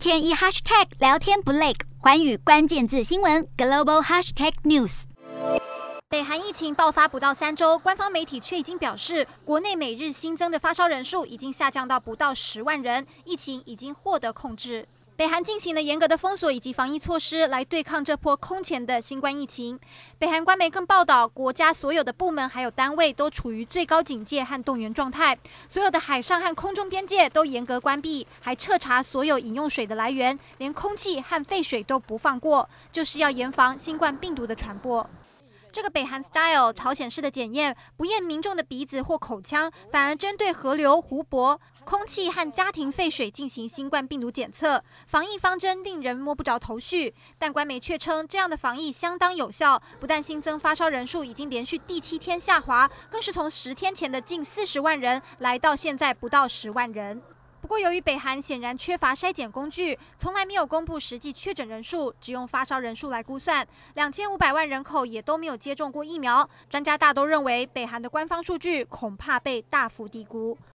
天一 hashtag 聊天不累，环宇关键字新闻 global hashtag news。北韩疫情爆发不到三周，官方媒体却已经表示，国内每日新增的发烧人数已经下降到不到十万人，疫情已经获得控制。北韩进行了严格的封锁以及防疫措施来对抗这波空前的新冠疫情。北韩官媒更报道，国家所有的部门还有单位都处于最高警戒和动员状态，所有的海上和空中边界都严格关闭，还彻查所有饮用水的来源，连空气和废水都不放过，就是要严防新冠病毒的传播。这个北韩 style 朝鲜式的检验，不验民众的鼻子或口腔，反而针对河流、湖泊、空气和家庭废水进行新冠病毒检测。防疫方针令人摸不着头绪，但官媒却称这样的防疫相当有效，不但新增发烧人数已经连续第七天下滑，更是从十天前的近四十万人来到现在不到十万人。不过，由于北韩显然缺乏筛检工具，从来没有公布实际确诊人数，只用发烧人数来估算。两千五百万人口也都没有接种过疫苗，专家大都认为北韩的官方数据恐怕被大幅低估。